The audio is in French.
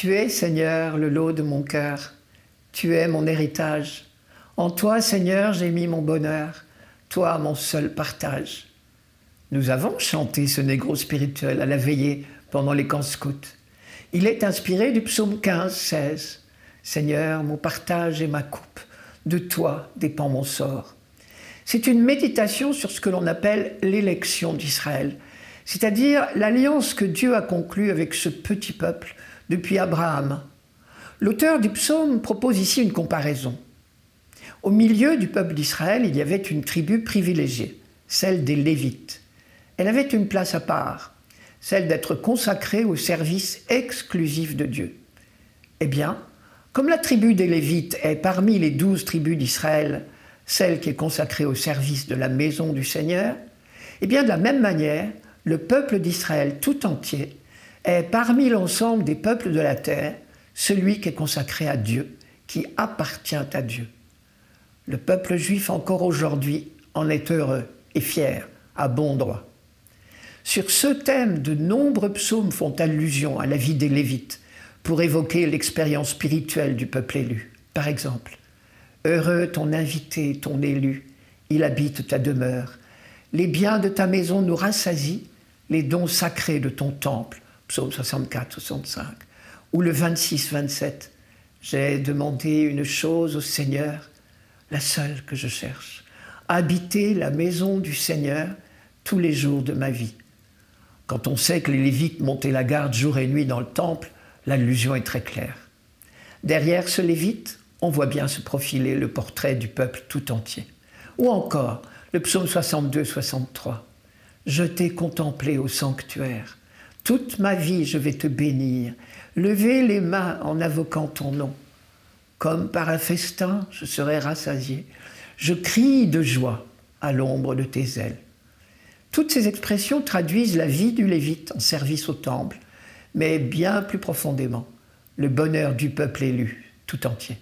Tu es, Seigneur, le lot de mon cœur. Tu es mon héritage. En toi, Seigneur, j'ai mis mon bonheur. Toi, mon seul partage. Nous avons chanté ce négro spirituel à la veillée pendant les camps scouts. Il est inspiré du psaume 15, 16. Seigneur, mon partage et ma coupe, de toi dépend mon sort. C'est une méditation sur ce que l'on appelle l'élection d'Israël, c'est-à-dire l'alliance que Dieu a conclue avec ce petit peuple depuis Abraham. L'auteur du psaume propose ici une comparaison. Au milieu du peuple d'Israël, il y avait une tribu privilégiée, celle des Lévites. Elle avait une place à part, celle d'être consacrée au service exclusif de Dieu. Eh bien, comme la tribu des Lévites est parmi les douze tribus d'Israël, celle qui est consacrée au service de la maison du Seigneur, eh bien de la même manière, le peuple d'Israël tout entier est parmi l'ensemble des peuples de la terre celui qui est consacré à Dieu, qui appartient à Dieu. Le peuple juif encore aujourd'hui en est heureux et fier, à bon droit. Sur ce thème, de nombreux psaumes font allusion à la vie des Lévites pour évoquer l'expérience spirituelle du peuple élu. Par exemple, Heureux ton invité, ton élu, il habite ta demeure. Les biens de ta maison nous rassasient, les dons sacrés de ton temple. Psaume 64, 65. Ou le 26, 27. J'ai demandé une chose au Seigneur, la seule que je cherche. Habiter la maison du Seigneur tous les jours de ma vie. Quand on sait que les Lévites montaient la garde jour et nuit dans le temple, l'allusion est très claire. Derrière ce Lévite, on voit bien se profiler le portrait du peuple tout entier. Ou encore le psaume 62-63. Je t'ai contemplé au sanctuaire. Toute ma vie je vais te bénir. Lever les mains en invoquant ton nom. Comme par un festin, je serai rassasié. Je crie de joie à l'ombre de tes ailes. Toutes ces expressions traduisent la vie du Lévite en service au temple, mais bien plus profondément, le bonheur du peuple élu tout entier.